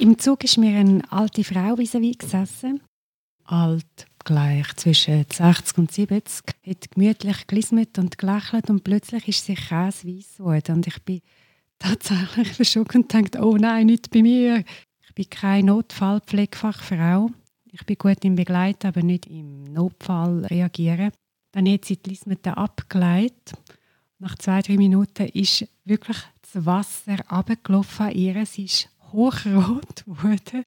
Im Zug ist mir eine alte Frau vis-à-vis gesessen. Alt, gleich zwischen 60 und 70, hat gemütlich gelismet und gelächelt und plötzlich ist sie käseweiss geworden. Und ich bin tatsächlich verschockt und dachte, oh nein, nicht bei mir. Ich bin keine Notfallpflegefachfrau. Ich bin gut im Begleiten, aber nicht im Notfall reagieren. Dann hat sie die Lismete abgeleitet. Nach zwei, drei Minuten ist wirklich das Wasser abgelaufen an ihr. Sie ist hochrot geworden.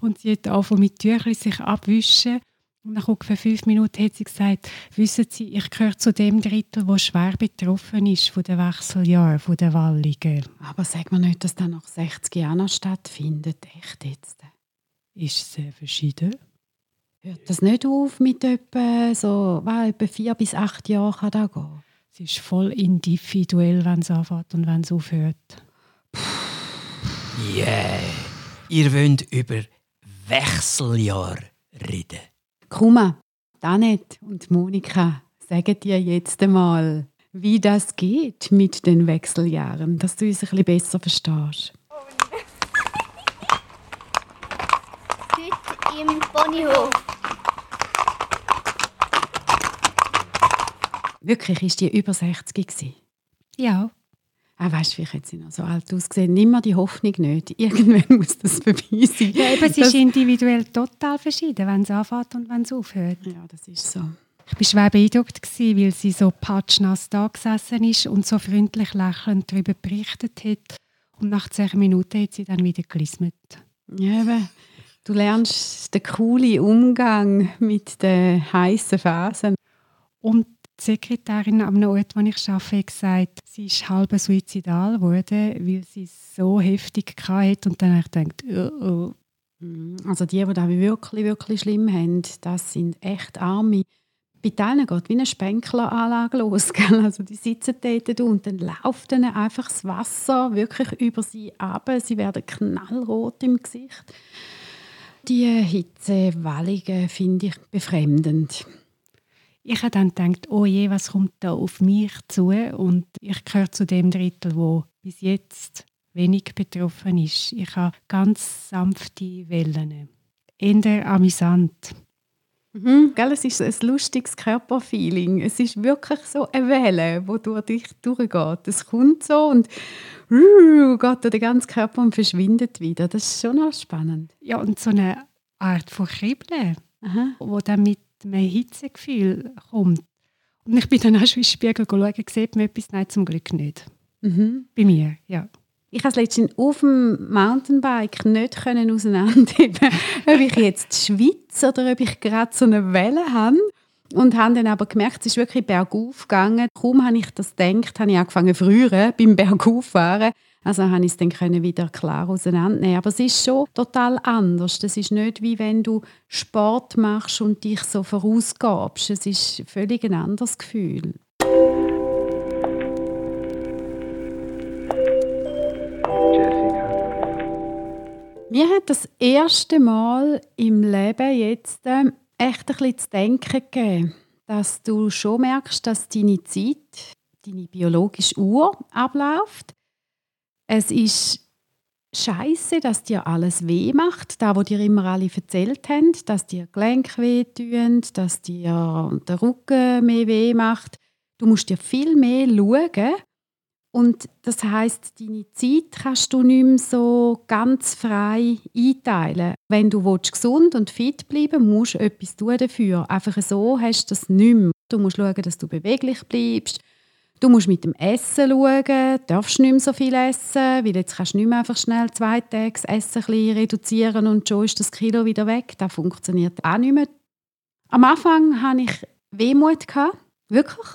Und sie hat angefangen mit Tüchern sich abwischen. Und nach ungefähr fünf Minuten hat sie gesagt, wissen Sie, ich gehöre zu dem Drittel, wo schwer betroffen ist von den Wechseljahren, von den Wallungen. Aber sag mir nicht, dass das nach 60 Jahren noch stattfindet. Echt jetzt? Ist sehr verschieden. Hört das nicht auf mit etwa, so, was, etwa vier bis acht Jahren kann das gehen? Es ist voll individuell, wenn es anfängt und wenn es aufhört. Yeah! Ihr wollt über Wechseljahr reden. Kuma, Danet und Monika, sagen dir jetzt einmal, wie das geht mit den Wechseljahren, dass du uns ein bisschen besser verstehst. Heute im Ponyhof. Wirklich, ist die über 60 gewesen? Ja. Ah, weißt du, wie hat sie noch so alt ausgesehen? Nimm mir die Hoffnung nicht. Irgendwann muss das vorbei sein. ja eben, es ist individuell total verschieden, wenn es anfängt und wenn es aufhört. Ja, das ist so. Ich war schwer beeindruckt, weil sie so patschnass da gesessen ist und so freundlich lächelnd darüber berichtet hat. Und nach zehn Minuten hat sie dann wieder gelismet. Ja, eben. Du lernst den coolen Umgang mit den heißen Phasen. Und die Sekretärin am Ort, wo ich arbeite, gesagt, sie ist halb suizidal geworden, weil sie es so heftig hatte. Und dann habe ich gedacht, oh, oh. Also die, die das wirklich, wirklich schlimm haben, das sind echt Arme. Bei denen geht wie eine Spenkleranlage los. Gell? Also die sitzen dort und dann läuft ihnen einfach das Wasser wirklich über sie ab. Sie werden knallrot im Gesicht. Die Hitzewallungen finde ich befremdend. Ich habe dann gedacht, oh je, was kommt da auf mich zu? Und ich gehöre zu dem Drittel, wo bis jetzt wenig betroffen ist. Ich habe ganz sanfte Wellen. Eher amüsant. Mhm, gell, es ist ein lustiges Körperfeeling. Es ist wirklich so eine Welle, die durch dich durchgeht. Es kommt so und uh, geht durch den ganzen Körper und verschwindet wieder. Das ist schon noch spannend. Ja, und so eine Art von Kribbeln, Aha. wo dann mit einem Hitzegefühl kommt. Und ich bin dann auch schon in den Spiegel schauen, sieht man etwas? Nein, zum Glück nicht. Mhm. Bei mir, ja. Ich konnte letztens auf dem Mountainbike nicht auseinanderheben, ob ich jetzt die Schweiz oder ob ich gerade so eine Welle habe. Und habe dann aber gemerkt, es ist wirklich bergauf gegangen. Kaum habe ich das gedacht, habe ich angefangen früher beim Bergauffahren. Also habe ich es dann können wieder klar auseinandernehmen. Aber es ist schon total anders. Das ist nicht wie wenn du Sport machst und dich so vorausgabst. Es ist völlig ein anderes Gefühl. Mir hat das erste Mal im Leben jetzt ähm, echt ein bisschen zu denken gegeben, dass du schon merkst, dass deine Zeit, deine biologische Uhr abläuft. Es ist Scheiße, dass dir alles weh macht, da wo dir immer alle erzählt haben, dass dir Gelenk weh tun, dass dir der Rücken mehr weh macht. Du musst dir viel mehr schauen und das heißt, deine Zeit kannst du nicht mehr so ganz frei einteilen. Wenn du gesund und fit bleiben musst du etwas tun dafür. Einfach so hast du das nicht mehr. Du musst schauen, dass du beweglich bleibst. Du musst mit dem Essen schauen, du darfst nicht mehr so viel essen, weil jetzt kannst du nicht mehr einfach schnell zwei Tage das Essen ein reduzieren und schon ist das Kilo wieder weg. Das funktioniert auch nicht mehr. Am Anfang hatte ich Wehmut, wirklich.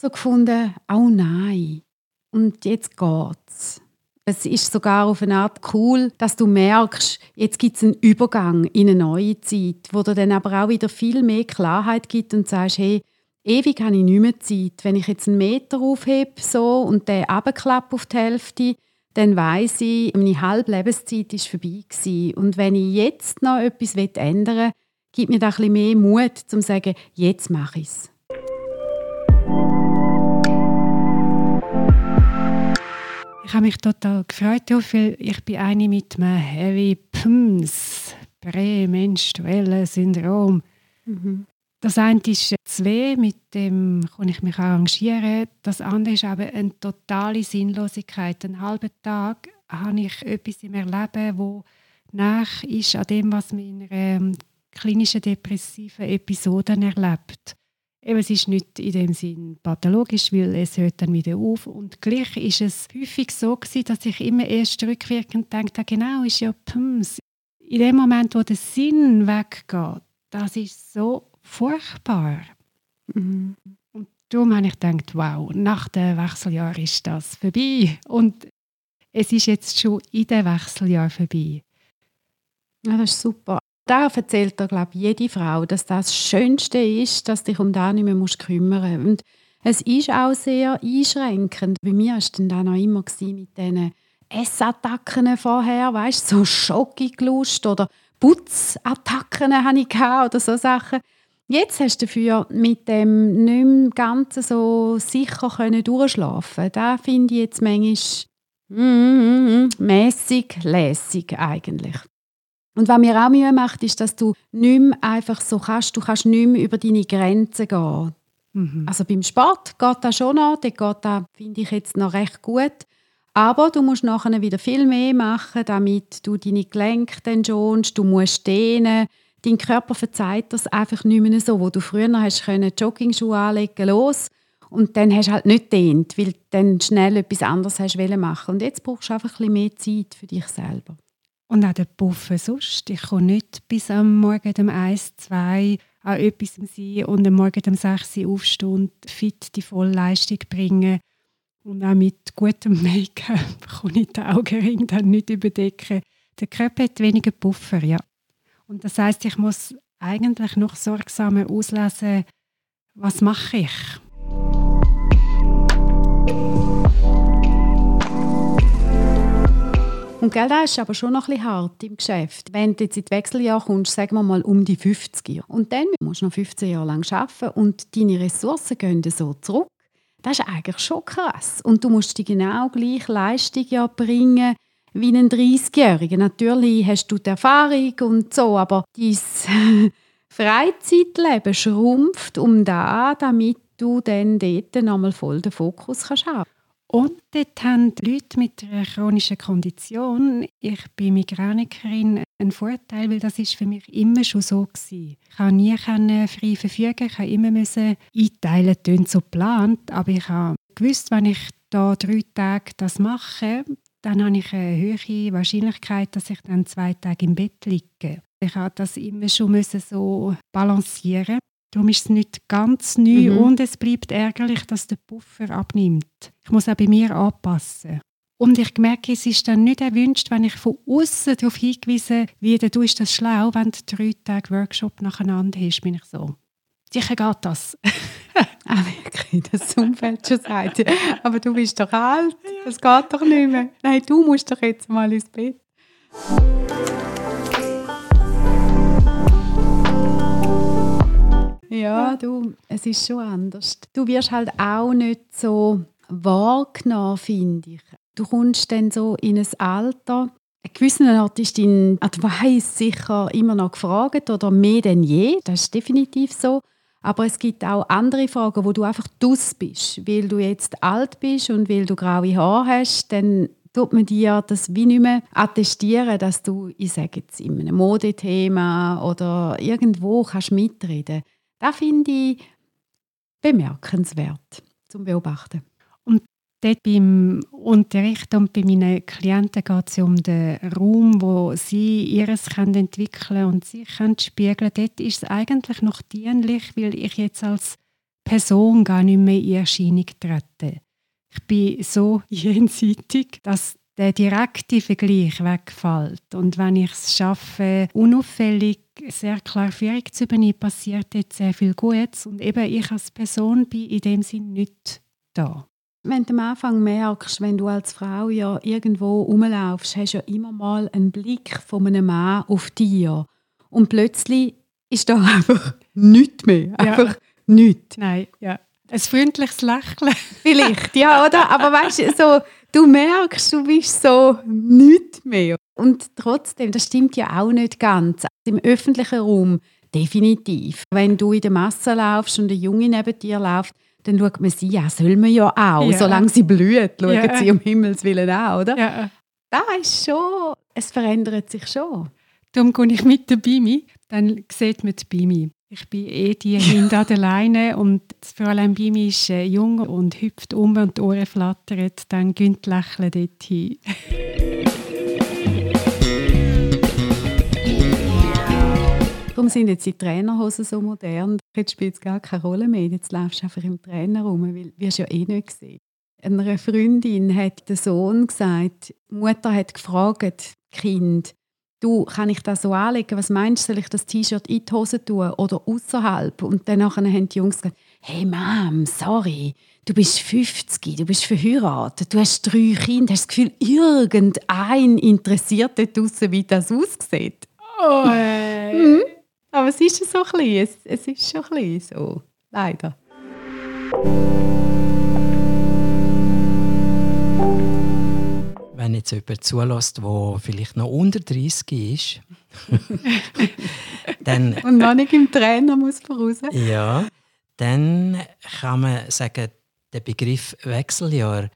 So gefunden, oh nein, und jetzt geht's. Es ist sogar auf eine Art cool, dass du merkst, jetzt gibt es einen Übergang in eine neue Zeit, wo dir dann aber auch wieder viel mehr Klarheit gibt und sagst, hey, ewig habe ich nicht mehr Zeit. Wenn ich jetzt einen Meter aufhebe so, und den abklappe auf die Hälfte, dann weiß ich, meine halbe Lebenszeit ist vorbei gewesen. Und wenn ich jetzt noch etwas ändern will, gibt mir das ein bisschen mehr Mut, um zu sagen, jetzt mache ich es. Ich habe mich total gefreut, weil ich bin eine mit einem Heavy PMS, prämenstruelles Syndrom. Mhm. Das eine ist zwei, mit dem kann ich mich arrangieren. Das andere ist aber eine totale Sinnlosigkeit. Einen halben Tag habe ich etwas im Erleben, wo nach ist an dem, was man in einer ähm, klinischen depressiven Episode erlebt. Eben, es ist nicht in dem Sinn pathologisch, weil es hört dann wieder auf. Und gleich ist es häufig so gewesen, dass ich immer erst rückwirkend denke, genau, ist ja Pums. In dem Moment, wo der Sinn weggeht, das ist so furchtbar. Mhm. Und darum habe ich gedacht, wow, nach dem Wechseljahr ist das vorbei. Und es ist jetzt schon in dem Wechseljahr vorbei. Ja, das ist super. Da erzählt er, glaube ich, jede Frau, dass das Schönste ist, dass dich um das nicht mehr kümmern musst. Und es ist auch sehr einschränkend. Bei mir war es dann auch immer mit diesen Essattacken vorher, weißt so Schokigelust oder Putzattacken hatte ich oder so Sachen. Jetzt hast du dafür mit dem nicht mehr ganz so sicher können durchschlafen. Da finde ich jetzt manchmal mm, mm, mm, mäßig lässig eigentlich. Und was mir auch Mühe macht, ist, dass du nicht mehr einfach so kannst, du kannst nicht mehr über deine Grenzen gehen. Mhm. Also beim Sport geht das schon noch, der geht das, finde ich jetzt noch recht gut. Aber du musst nachher wieder viel mehr machen, damit du deine Gelenke dann schonst, du musst dehnen, dein Körper verzeiht das einfach nicht mehr so, wo du früher hast können Joggingschuhe anlegen los und dann hast du halt nicht dehnt, weil du dann schnell etwas anderes hast machen und jetzt brauchst du einfach ein bisschen mehr Zeit für dich selber. Und auch der Puffen sonst. Ich kann nicht bis am Morgen um 1, 2 an etwas sein und am Morgen um 6 Uhr aufstehen und fit die Vollleistung bringen. Und auch mit gutem Make-up kann ich den Augenring dann nicht überdecken. Der Körper hat weniger Puffer, ja. Und das heißt, ich muss eigentlich noch sorgsamer auslesen, was mache ich. Und gell, das ist aber schon noch ein bisschen hart im Geschäft. Wenn du jetzt in die Wechseljahre kommst, sagen wir mal um die 50 und dann musst du noch 15 Jahre lang arbeiten und deine Ressourcen gehen so zurück, das ist eigentlich schon krass. Und du musst die genau gleiche Leistung ja bringen, wie ein 30-Jähriger. Natürlich hast du die Erfahrung und so, aber dein Freizeitleben schrumpft um da, damit du dann dort nochmal voll den Fokus kannst haben und dort haben die Leute mit einer chronischen Kondition, ich bin Migränikerin, einen Vorteil, weil das ist für mich immer schon so gewesen. Ich konnte nie frei verfügen, ich musste immer müssen einteilen, das so geplant, aber ich habe gewusst, wenn ich da drei Tage das mache, dann habe ich eine höhere Wahrscheinlichkeit, dass ich dann zwei Tage im Bett liege. Ich habe das immer schon so balancieren. Darum ist es nicht ganz neu mhm. und es bleibt ärgerlich, dass der Puffer abnimmt. Ich muss auch bei mir anpassen. Und ich merke, es ist dann nicht erwünscht, wenn ich von außen darauf hingewiesen werde, du ist das schlau, wenn du drei Tage Workshop nacheinander hast, bin ich so. Sicher geht das. ah, wirklich, das Umfeld schon sagt. Aber du bist doch alt, das geht doch nicht mehr. Nein, du musst doch jetzt mal ins Bett. Ja, du, es ist schon anders. Du wirst halt auch nicht so wahrgenommen, finde ich. Du kommst dann so in ein Alter, ein gewisser Ort ist dein Advice sicher immer noch gefragt oder mehr denn je, das ist definitiv so. Aber es gibt auch andere Fragen, wo du einfach dus bist. Weil du jetzt alt bist und weil du graue Haare hast, dann tut man dir das wie nicht mehr attestieren, dass du, ich sage jetzt, in einem Modethema oder irgendwo kannst mitreden kannst. Das finde ich bemerkenswert zum Beobachten. Und dort beim Unterricht und bei meinen Klienten geht es um den Raum, wo sie ihres können entwickeln und sich können spiegeln. Dort ist es eigentlich noch dienlich, weil ich jetzt als Person gar nicht mehr in Erscheinung trete. Ich bin so jenseitig, dass der direkte Vergleich wegfällt. Und wenn ich es schaffe, unauffällig sehr klar Führung zu übernehmen, passiert jetzt sehr viel Gutes. Und eben ich als Person bin in dem Sinn nicht da. Wenn du am Anfang merkst, wenn du als Frau ja irgendwo rumlaufst, hast du ja immer mal einen Blick von einem Mann auf dir. Und plötzlich ist da einfach nichts mehr. Einfach ja. nichts. Nein, ja. Ein freundliches Lächeln. Vielleicht, ja, oder? Aber weißt du, so, du merkst, du bist so nichts mehr. Und trotzdem, das stimmt ja auch nicht ganz. Im öffentlichen Raum definitiv. Wenn du in der Masse laufst und ein Junge neben dir läuft, dann schaut man sie ja, soll man ja auch. Ja. Solange sie blüht, schaut ja. sie um Himmels Willen auch, oder? Ja. Da ist schon, es verändert sich schon. Darum gehe ich mit der Bimi, dann sieht man die Bimi. Ich bin eh die hinter der Leine und das Fräulein Bimi ist äh, jung und hüpft um und die Ohren flattern, dann gönnt lächeln dort hin. Darum sind jetzt die Trainerhosen so modern. Jetzt spielt es gar keine Rolle mehr. Jetzt laufst du einfach im Trainer rum, weil du ja eh nicht gesehen. Einer Freundin hat der Sohn gesagt, die Mutter hat gefragt, Kind, du, kann ich das so anlegen? Was meinst du, soll ich das T-Shirt in die Hose tun oder außerhalb? Und dann haben die Jungs gesagt, hey Mom, sorry, du bist 50, du bist verheiratet, du hast drei Kinder, hast das Gefühl, irgendein interessiert dort draussen, wie das aussieht. Oh, hey. mhm. Aber es ist so ein bisschen, es, es ist schon ein bisschen so, leider. Wenn jetzt jemand zulässt, der vielleicht noch unter 30 ist, dann... Und noch nicht im Trainer muss voraus. Ja, dann kann man sagen, der Begriff Wechseljahr,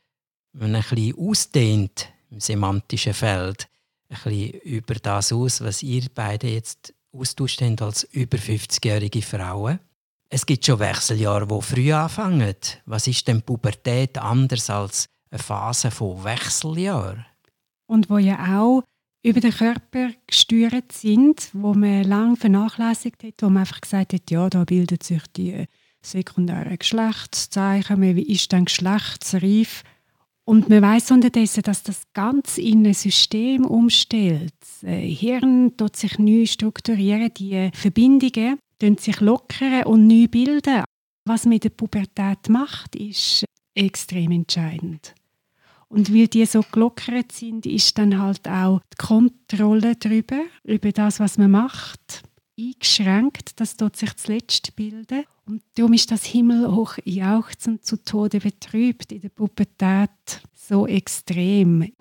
wenn man ein bisschen ausdehnt im semantischen Feld, ein bisschen über das aus, was ihr beide jetzt austauscht haben als über 50-jährige Frauen. Es gibt schon Wechseljahre, die früh anfangen. Was ist denn Pubertät anders als eine Phase von Wechseljahren? Und wo ja auch über den Körper gesteuert sind, wo man lange vernachlässigt hat, wo man einfach gesagt hat, ja, da bildet sich die sekundären Geschlechtszeichen, man ist dann geschlechtsreif und man weiß unterdessen, dass das ganz in ein System umstellt. Das äh, Hirn tut sich neu strukturieren, die Verbindungen sich lockern und neu bilden. Was in der Pubertät macht, ist extrem entscheidend. Und weil die so gelockert sind, ist dann halt auch die Kontrolle darüber, über das, was man macht, eingeschränkt. Das tut sich zuletzt bilden. Und darum ist das himmelhoch jauchzen zu Tode betrübt in der Pubertät so extrem.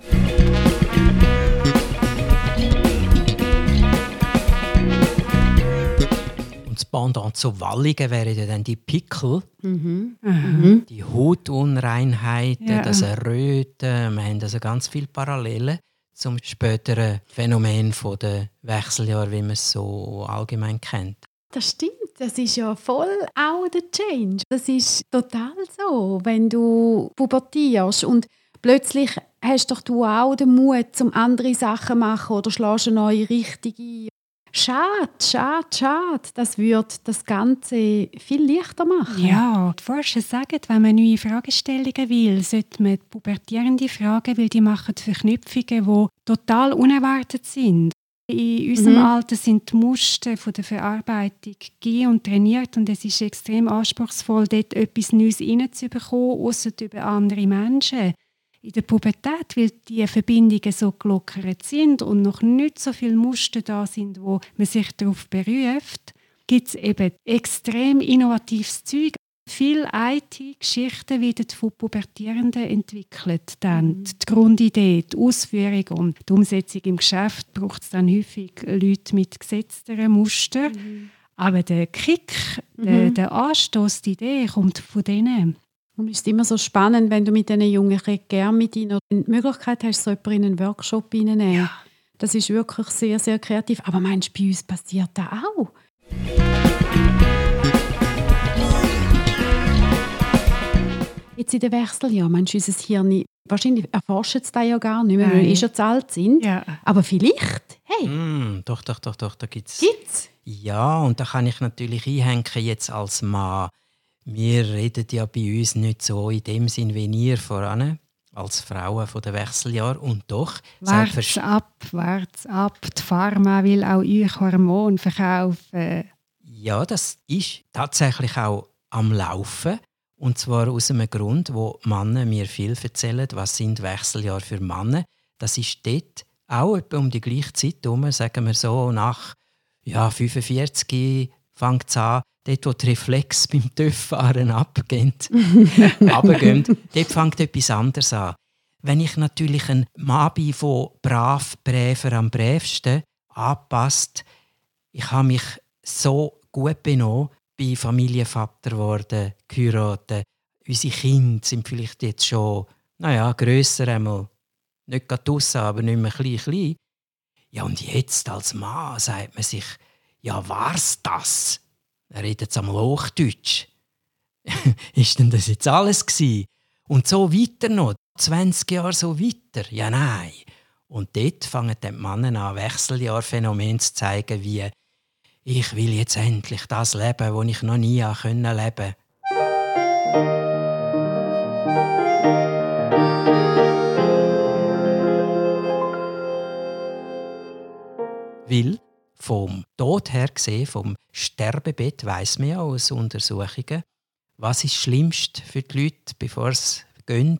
Pendant zu Walligen wären ja dann die Pickel, mhm. Mhm. die Hautunreinheiten, ja. das Erröten. Wir haben also ganz viele Parallelen zum späteren Phänomen der Wechseljahr, wie man es so allgemein kennt. Das stimmt. Das ist ja voll auch der Change. Das ist total so, wenn du pubertierst und plötzlich hast doch du auch den Mut, um andere Sachen zu machen oder schlägst eine neue Richtung ein. Schade, schade, schade. Das würde das Ganze viel leichter machen. Ja, die Forscher sagen, wenn man neue Fragestellungen will, sollte man pubertierende fragen, weil die machen Verknüpfungen, die total unerwartet sind. In unserem mhm. Alter sind die Muster von der Verarbeitung gegeben und trainiert und es ist extrem anspruchsvoll, dort etwas Neues reinzubekommen, außer über andere Menschen. In der Pubertät, weil die Verbindungen so gelockert sind und noch nicht so viele Muster da sind, wo man sich darauf beruft, gibt es eben extrem innovatives Zeug. Viele IT-Geschichten werden von Pubertierenden entwickelt. Dann mhm. die Grundidee, die Ausführung und die Umsetzung im Geschäft braucht es dann häufig Leute mit gesetzteren Mustern. Mhm. Aber der Kick, mhm. der, der Anstoß, die Idee kommt von denen. Und es ist immer so spannend, wenn du mit diesen Jungen gerne mit ihnen die Möglichkeit hast, so jemanden in einen Workshop reinzunehmen. Ja. Das ist wirklich sehr, sehr kreativ. Aber meinst du, bei uns passiert das auch? Jetzt in den Wechseljahren, meinst du, unser Hirn, wahrscheinlich erforscht es das ja gar nicht mehr, weil wir eh schon zu alt sind. Ja. Aber vielleicht, hey. Mm, doch, doch, doch, doch, da gibt es. Gibt's? Ja, und da kann ich natürlich einhängen jetzt als Mann. Wir reden ja bei uns nicht so in dem Sinn wie ihr voran als Frauen von den Wechseljahren und doch wart's ab, wart's ab. Die Pharma will auch euch Hormone verkaufen. Ja, das ist tatsächlich auch am Laufen. Und zwar aus einem Grund, wo Männer mir viel erzählen, was sind Wechseljahre für Männer. Das ist dort auch etwa um die gleiche Zeit herum, sagen wir so, nach ja, 45 fängt es an, dort wo die Reflex beim TÜV-Fahren abgehen, dort fängt etwas anderes an. wenn ich natürlich ein Mann bin, der brav, bräver am brävsten anpasst, ich habe mich so gut benommen, bin Familienvater geworden, geheiratet. Unsere Kinder sind vielleicht jetzt schon, naja, grösser einmal. Nicht gerade draussen, aber nicht mehr klein, klein. Ja, und jetzt als Mann sagt man sich, ja, war's das? Er redet einmal Hochdeutsch. ist denn das jetzt alles gewesen? Und so weiter noch, 20 Jahre so weiter? Ja, nein. Und dort fangen die Männer an, Wechseljahrphänomen zu zeigen, wie ich will jetzt endlich das leben, das ich noch nie leben konnte. Weil vom Tod her gesehen, vom Sterbebett, weiß man ja aus Untersuchungen, was ist schlimmst für die Leute, bevor sie gehen.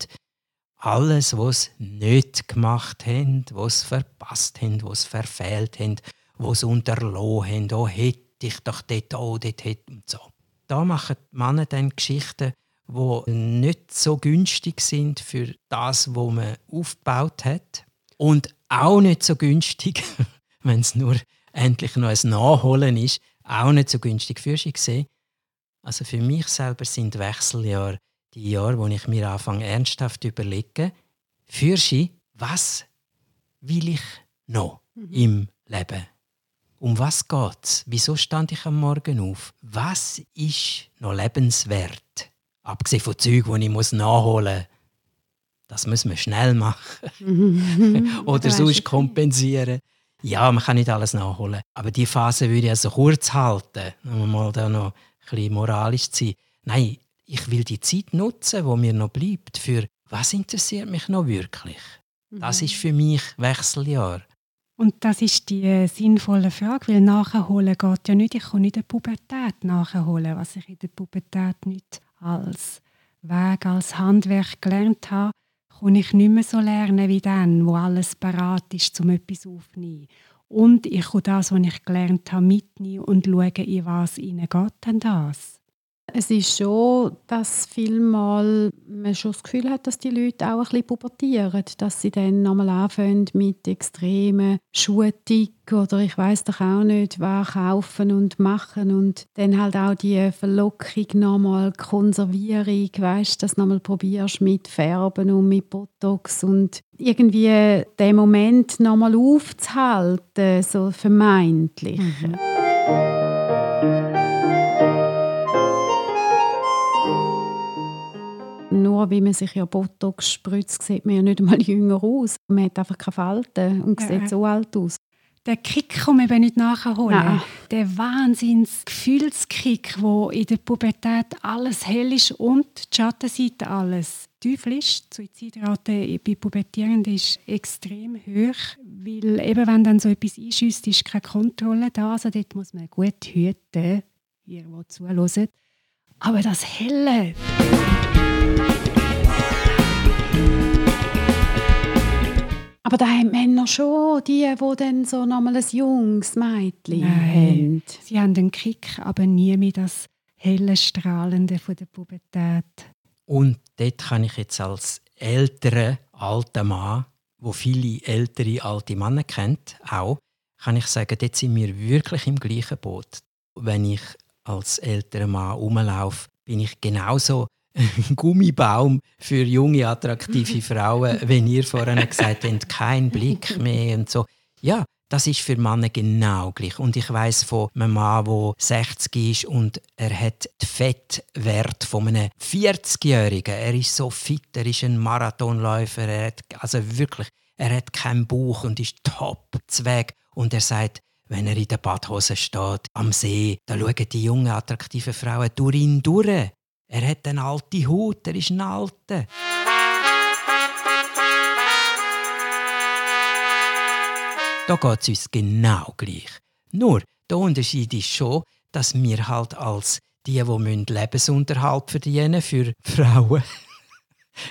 Alles, was sie nicht gemacht haben, was sie verpasst haben, was sie verfehlt haben, was sie unterlassen haben. Oh, hätte ich doch dort, oh, dort, hätte und so. Da machen die Männer dann Geschichten, die nicht so günstig sind für das, was man aufgebaut hat. Und auch nicht so günstig, wenn es nur endlich noch ein Nachholen ist, auch nicht so günstig für sie gesehen. Also für mich selber sind Wechseljahre die Jahre, wo ich mir anfange ernsthaft zu überlegen, für sie, was will ich noch mhm. im Leben? Um was geht's? Wieso stand ich am Morgen auf? Was ist noch lebenswert? Abgesehen von Zeug, die ich nachholen muss. Das müssen wir schnell machen. Oder sonst kompensieren. Ja, man kann nicht alles nachholen. Aber die Phase würde ich also kurz halten, um mal da noch ein bisschen moralisch zu sein. Nein, ich will die Zeit nutzen, wo mir noch bleibt, für was interessiert mich noch wirklich. Das mhm. ist für mich Wechseljahr. Und das ist die äh, sinnvolle Frage, weil nachholen geht ja nicht. Ich kann nicht die Pubertät nachholen, was ich in der Pubertät nicht als Weg, als Handwerk gelernt habe, kann ich nicht mehr so lernen wie dann, wo alles parat ist, um etwas aufzunehmen. Und ich kann das, was ich gelernt habe, mitnehmen und schauen, in was ihnen geht denn das. Es ist schon, dass vielmal man schon das Gefühl hat, dass die Leute auch ein bisschen pubertieren, dass sie dann nochmal anfangen mit extremen Schuhtick oder ich weiß doch auch nicht, was kaufen und machen und dann halt auch die Verlockung nochmal Konservierung, weißt, dass nochmal probierst mit Färben und mit Botox und irgendwie den Moment nochmal aufzuhalten, so vermeintlich. Mhm. Nur wie man sich ja Botox spritzt, sieht man ja nicht einmal jünger aus. Man hat einfach keine Falten und sieht so alt aus. Der Kick kann man eben nicht nachholen. Nein. Der Wahnsinns-Gefühlskick, wo in der Pubertät alles hell ist und die Schattenseite alles tief ist. Die Suizidrate bei Pubertierenden ist extrem hoch, weil eben wenn dann so etwas einschüsst, ist keine Kontrolle da. Also dort muss man gut hüten, ihr, die zuhört. Aber das Helle... Aber da haben Männer schon, die, die dann so nochmal ein junges Mädchen haben. Sie haben den Kick, aber nie mehr das helle, strahlende von der Pubertät. Und dort kann ich jetzt als älterer, alter Mann, wo viele ältere, alte Männer kennt, auch, kann ich sagen, dort sind wir wirklich im gleichen Boot. Wenn ich als älterer Mann rumlaufe, bin ich genauso Gummibaum für junge, attraktive Frauen, wenn ihr vorhin gesagt habt, kein Blick mehr und so. Ja, das ist für Männer genau gleich. Und ich weiß von einem Mann, der 60 ist und er hat den Fettwert von einem 40-Jährigen. Er ist so fit, er ist ein Marathonläufer, er hat, also wirklich, er hat keinen Bauch und ist top Zweig. Und er sagt, wenn er in der Badhose steht, am See, da schauen die jungen, attraktiven Frauen durch ihn durch. Er hat eine alte Haut, er ist ein Alter. Da geht es uns genau gleich. Nur, der Unterschied ist schon, dass wir halt als die, die Lebensunterhalt verdienen für Frauen,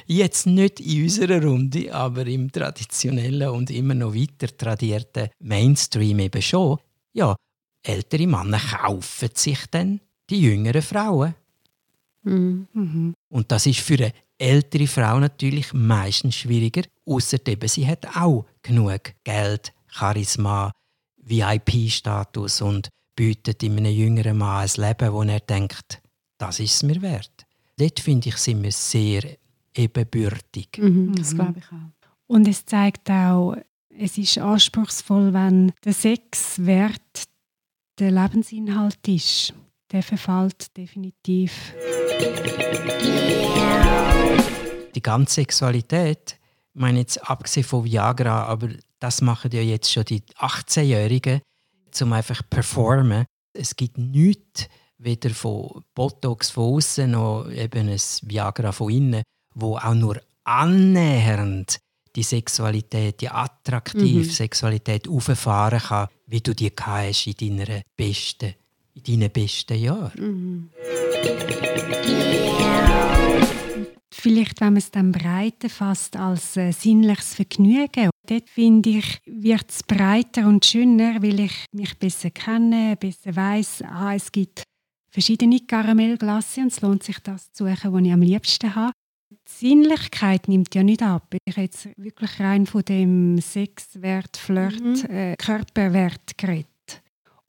jetzt nicht in unserer Runde, aber im traditionellen und immer noch weiter tradierten Mainstream eben schon, ja, ältere Männer kaufen sich dann die jüngeren Frauen. Mhm. Und das ist für eine ältere Frau natürlich meistens schwieriger, außer eben sie hat auch genug Geld, Charisma, VIP-Status und bietet in einem jüngeren Mann ein Leben, wo er denkt, das ist es mir wert. Dort finde ich, sind wir sehr ebenbürtig. Mhm, das glaube ich auch. Und es zeigt auch, es ist anspruchsvoll, wenn der Sex wert der Lebensinhalt ist. Der verfällt definitiv. Die ganze Sexualität, ich meine jetzt abgesehen von Viagra, aber das machen ja jetzt schon die 18-Jährigen, um einfach performen. Es gibt nichts, weder von Botox von außen noch eben ein Viagra von innen, wo auch nur annähernd die Sexualität, die attraktive mhm. Sexualität auffahren kann, wie du die hast in deiner besten, in deinen besten Jahren. Mhm. Vielleicht, wenn man es dann breiter fasst als äh, sinnliches Vergnügen, dort finde ich, wird es breiter und schöner, weil ich mich besser kenne, besser weiß, ah, es gibt verschiedene Karamellglasse und es lohnt sich das zu suchen, was ich am liebsten habe. Die Sinnlichkeit nimmt ja nicht ab. Ich habe jetzt wirklich rein von dem Sexwert, Flirt, mhm. äh, Körperwert geredet.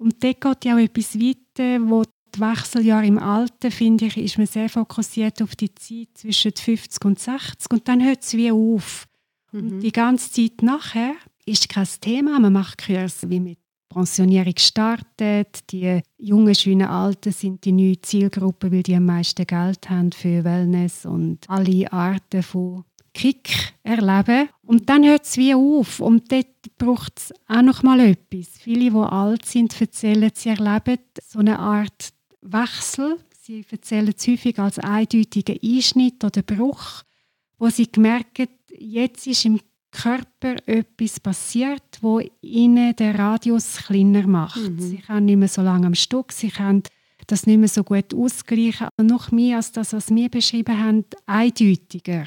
Und dort geht ja auch etwas weiter, wo die Wechseljahre im Alter, finde ich, ist man sehr fokussiert auf die Zeit zwischen 50 und 60 und dann hört es wie auf. Mhm. Und die ganze Zeit nachher ist kein Thema. Man macht Kurse wie mit Pensionierung startet. Die jungen, schönen Alten sind die neue Zielgruppe, weil die am meisten Geld haben für Wellness und alle Arten von Kick erleben. Und dann hört es wie auf. Und dort braucht es auch noch mal etwas. Viele, die alt sind, erzählen, sie erleben so eine Art Wechsel. Sie erzählen es häufig als eindeutigen Einschnitt oder Bruch, wo sie merken, jetzt ist im Körper etwas passiert, wo ihnen der Radius kleiner macht. Mhm. Sie können nicht mehr so lange am Stück, sie können das nicht mehr so gut ausgleichen. Noch mehr als das, was wir beschrieben haben, eindeutiger.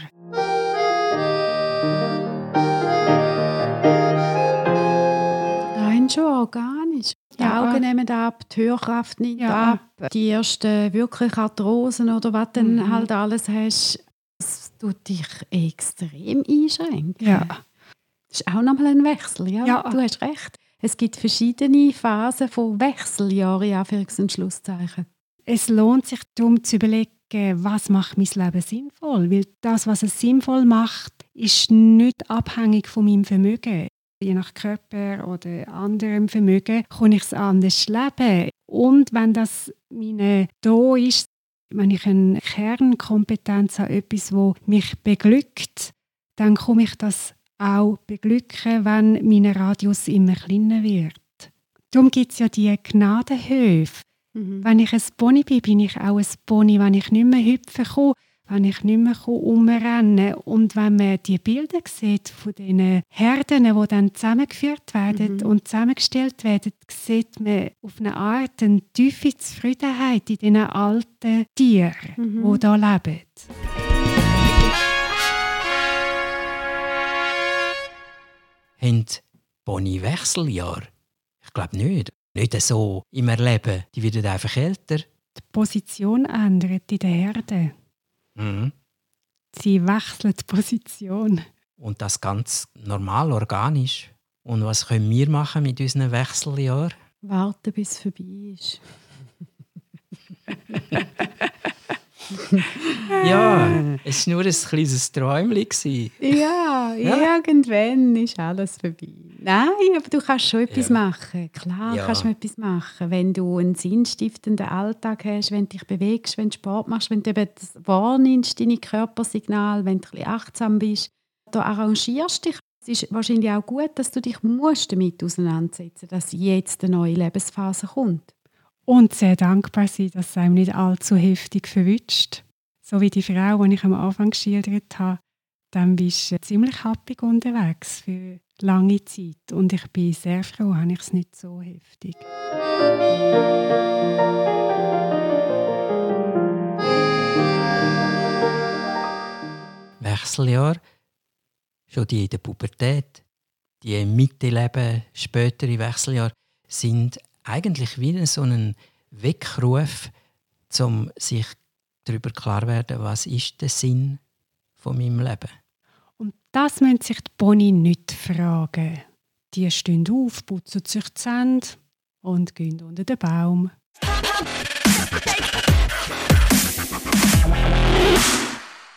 Organisch. Die ja. Augen nehmen ab, die Hörkraft nimmt ja. ab, die ersten wirklich Arthrosen oder was mhm. halt alles hast, tut dich extrem einschränken. Ja. Das ist auch nochmal ein Wechsel, ja? ja. Du hast recht. Es gibt verschiedene Phasen von Wechseljahren, ja, für ein Schlusszeichen. Es lohnt sich darum zu überlegen, was macht mein Leben sinnvoll? Weil das, was es sinnvoll macht, ist nicht abhängig von meinem Vermögen. Je nach Körper oder anderem Vermögen kann ich es anders leben. Und wenn das meine da ist, wenn ich eine Kernkompetenz habe, etwas, wo mich beglückt, dann komme ich das auch beglücken, wenn mein Radius immer kleiner wird. Darum gibt es ja die Gnadenhöfe. Mhm. Wenn ich ein Pony bin, bin ich auch ein Pony. Wenn ich nicht mehr hüpfen kann, wenn ich nicht mehr umrennen kann. Und wenn man die Bilder sieht von den Herden, die dann zusammengeführt werden mhm. und zusammengestellt werden, sieht man auf eine Art eine tiefe Zufriedenheit in diesen alten Tieren, mhm. die hier leben. Haben Pony Wechseljahr? Ich glaube nicht. Nicht so im Erleben. Die werden einfach älter. Die Position ändert in der Herde. Mhm. Sie wechseln die Position. Und das ganz normal, organisch. Und was können wir machen mit unseren Wechseljahren? Warten, bis es vorbei ist. ja, es war nur ein kleines Träumchen. Ja, ja, irgendwann ist alles vorbei. Nein, aber du kannst schon etwas ja. machen. Klar ja. kannst du etwas machen. Wenn du einen sinnstiftenden Alltag hast, wenn du dich bewegst, wenn du Sport machst, wenn du eben das wahrnimmst, deine Körpersignal, wenn du ein bisschen achtsam bist, da arrangierst dich. Es ist wahrscheinlich auch gut, dass du dich musst damit auseinandersetzen dass jetzt eine neue Lebensphase kommt. Und sehr dankbar sein, dass es einem nicht allzu heftig verwünscht. So wie die Frau, die ich am Anfang geschildert habe, dann bist du ziemlich happig unterwegs für lange Zeit. Und ich bin sehr froh, habe ich es nicht so heftig. Wechseljahr, schon die in der Pubertät, die im Mitte-Leben, spätere Wechseljahr, sind eigentlich wie so einen Weckruf, um sich darüber klar zu werden, was ist der Sinn von meinem Leben. Und das müssen sich die Boni nicht fragen. Die stehen auf, putzen sich die Zähne und gehen unter den Baum.